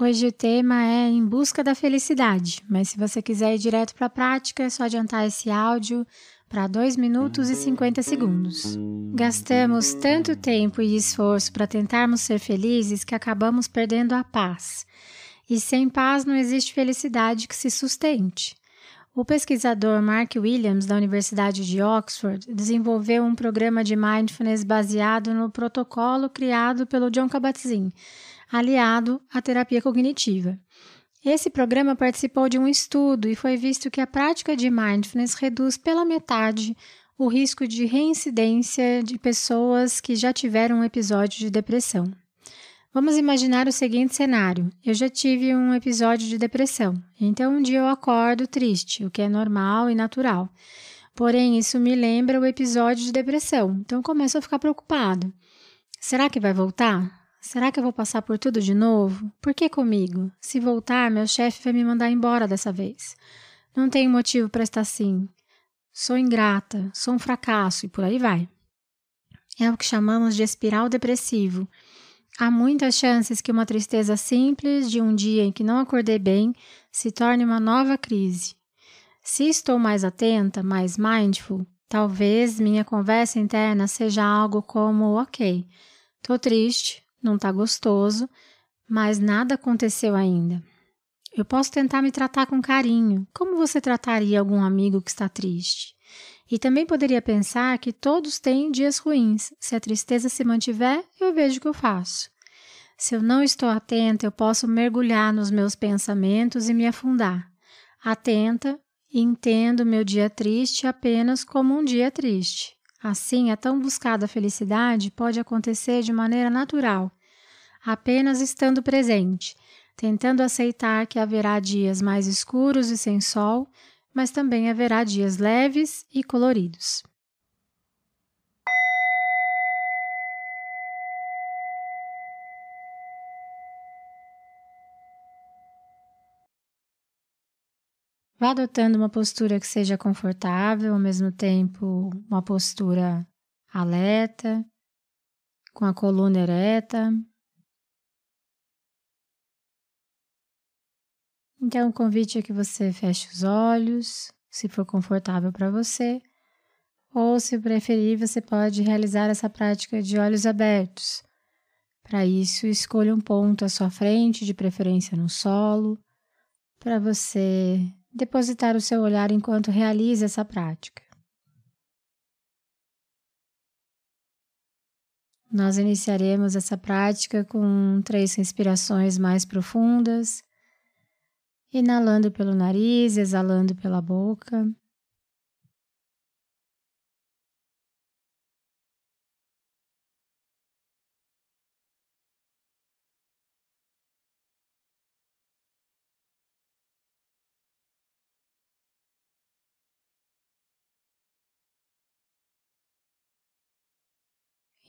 Hoje o tema é Em Busca da Felicidade, mas se você quiser ir direto para a prática, é só adiantar esse áudio para 2 minutos e 50 segundos. Gastamos tanto tempo e esforço para tentarmos ser felizes que acabamos perdendo a paz. E sem paz não existe felicidade que se sustente. O pesquisador Mark Williams, da Universidade de Oxford, desenvolveu um programa de mindfulness baseado no protocolo criado pelo John Kabat-Zinn aliado à terapia cognitiva. Esse programa participou de um estudo e foi visto que a prática de mindfulness reduz pela metade o risco de reincidência de pessoas que já tiveram um episódio de depressão. Vamos imaginar o seguinte cenário: eu já tive um episódio de depressão, então um dia eu acordo triste, o que é normal e natural. Porém, isso me lembra o episódio de depressão, então começo a ficar preocupado. Será que vai voltar? Será que eu vou passar por tudo de novo? Por que comigo? Se voltar, meu chefe vai me mandar embora dessa vez. Não tenho motivo para estar assim. Sou ingrata, sou um fracasso e por aí vai. É o que chamamos de espiral depressivo. Há muitas chances que uma tristeza simples de um dia em que não acordei bem se torne uma nova crise. Se estou mais atenta, mais mindful, talvez minha conversa interna seja algo como: ok, tô triste, não está gostoso, mas nada aconteceu ainda. Eu posso tentar me tratar com carinho, como você trataria algum amigo que está triste. E também poderia pensar que todos têm dias ruins. Se a tristeza se mantiver, eu vejo o que eu faço. Se eu não estou atenta, eu posso mergulhar nos meus pensamentos e me afundar. Atenta entendo meu dia triste apenas como um dia triste. Assim, a tão buscada felicidade pode acontecer de maneira natural, apenas estando presente, tentando aceitar que haverá dias mais escuros e sem sol, mas também haverá dias leves e coloridos. Vá adotando uma postura que seja confortável, ao mesmo tempo uma postura alerta, com a coluna ereta. Então, o convite é que você feche os olhos, se for confortável para você, ou se preferir, você pode realizar essa prática de olhos abertos. Para isso, escolha um ponto à sua frente, de preferência no solo, para você depositar o seu olhar enquanto realiza essa prática. Nós iniciaremos essa prática com três respirações mais profundas, inalando pelo nariz, exalando pela boca.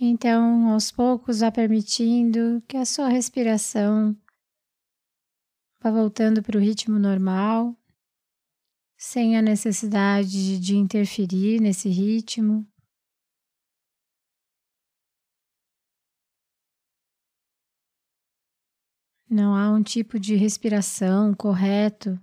Então, aos poucos, vá permitindo que a sua respiração vá voltando para o ritmo normal, sem a necessidade de interferir nesse ritmo. Não há um tipo de respiração correto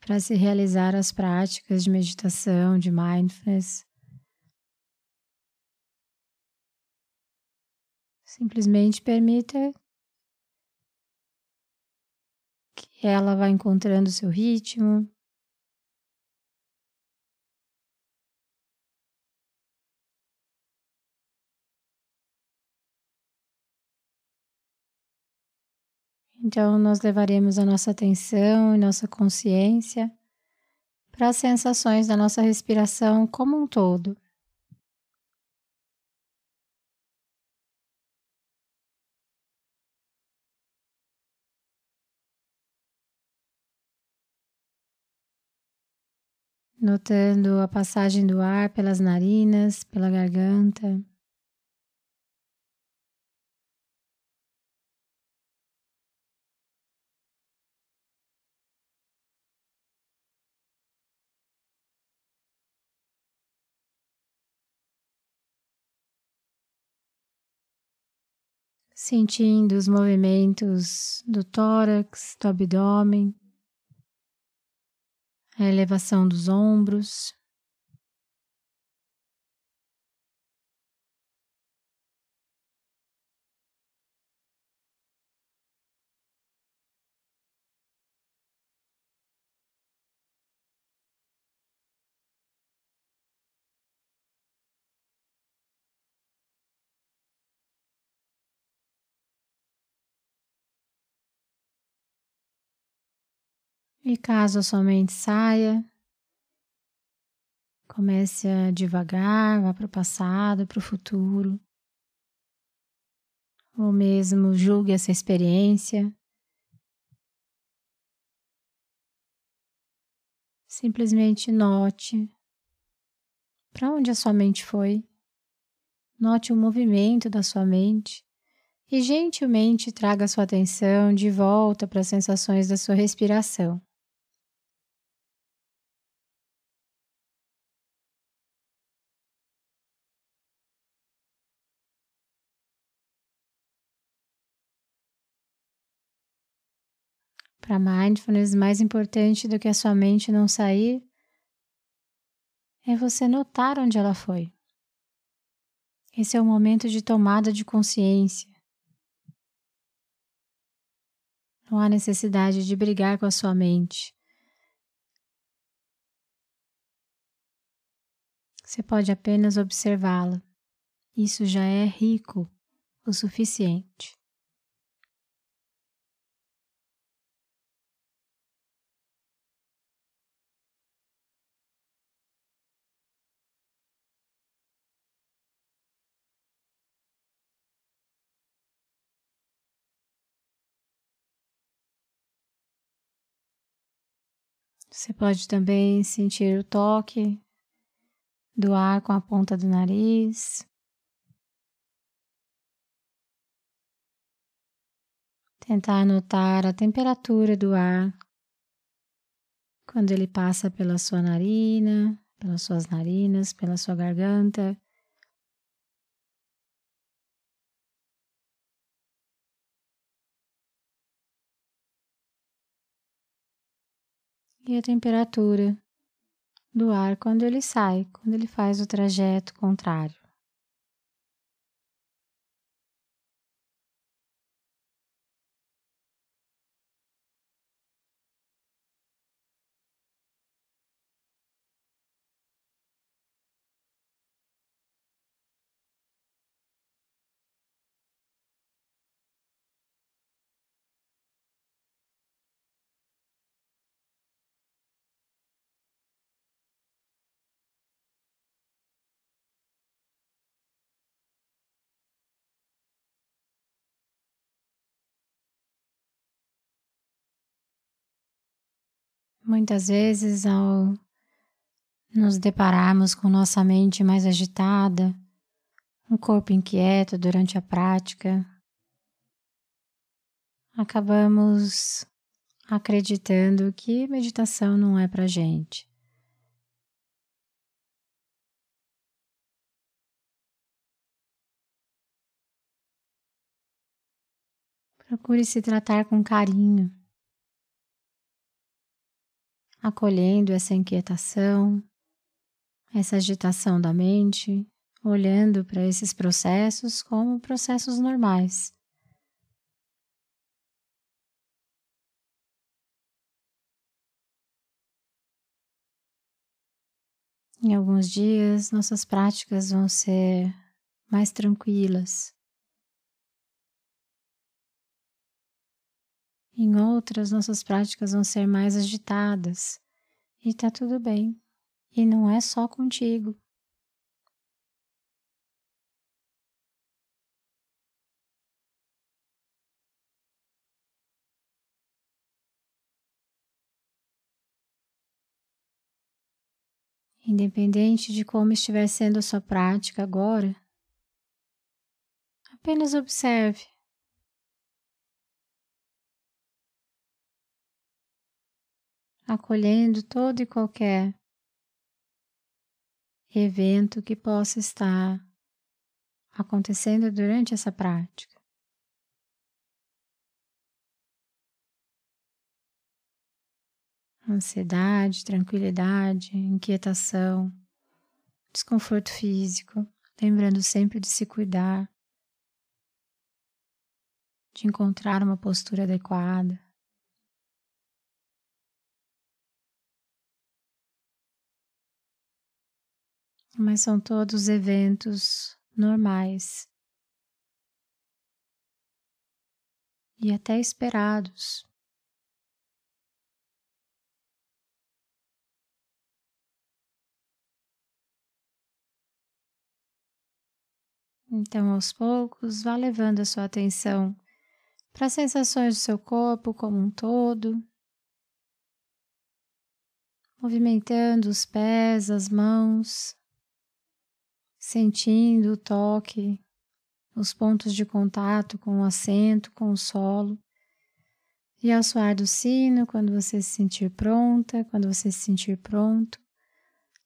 para se realizar as práticas de meditação, de mindfulness. Simplesmente permita que ela vá encontrando o seu ritmo. Então, nós levaremos a nossa atenção e nossa consciência para as sensações da nossa respiração como um todo. Notando a passagem do ar pelas narinas, pela garganta. Sentindo os movimentos do tórax, do abdômen a elevação dos ombros. E caso a sua mente saia, comece a devagar, vá para o passado, para o futuro, ou mesmo julgue essa experiência. Simplesmente note para onde a sua mente foi. Note o movimento da sua mente e gentilmente traga sua atenção de volta para as sensações da sua respiração. Para mindfulness, mais importante do que a sua mente não sair é você notar onde ela foi. Esse é o momento de tomada de consciência. Não há necessidade de brigar com a sua mente. Você pode apenas observá-la. Isso já é rico o suficiente. Você pode também sentir o toque do ar com a ponta do nariz. Tentar notar a temperatura do ar quando ele passa pela sua narina, pelas suas narinas, pela sua garganta. E a temperatura do ar quando ele sai, quando ele faz o trajeto contrário. Muitas vezes, ao nos depararmos com nossa mente mais agitada, um corpo inquieto durante a prática, acabamos acreditando que meditação não é para gente. Procure se tratar com carinho acolhendo essa inquietação, essa agitação da mente, olhando para esses processos como processos normais. Em alguns dias, nossas práticas vão ser mais tranquilas. Em outras, nossas práticas vão ser mais agitadas. E tá tudo bem. E não é só contigo. Independente de como estiver sendo a sua prática agora, apenas observe. Acolhendo todo e qualquer evento que possa estar acontecendo durante essa prática. Ansiedade, tranquilidade, inquietação, desconforto físico, lembrando sempre de se cuidar, de encontrar uma postura adequada. Mas são todos eventos normais. E até esperados. Então, aos poucos, vá levando a sua atenção para as sensações do seu corpo como um todo, movimentando os pés, as mãos, sentindo o toque, os pontos de contato com o assento, com o solo. E ao soar do sino, quando você se sentir pronta, quando você se sentir pronto,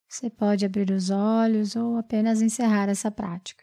você pode abrir os olhos ou apenas encerrar essa prática.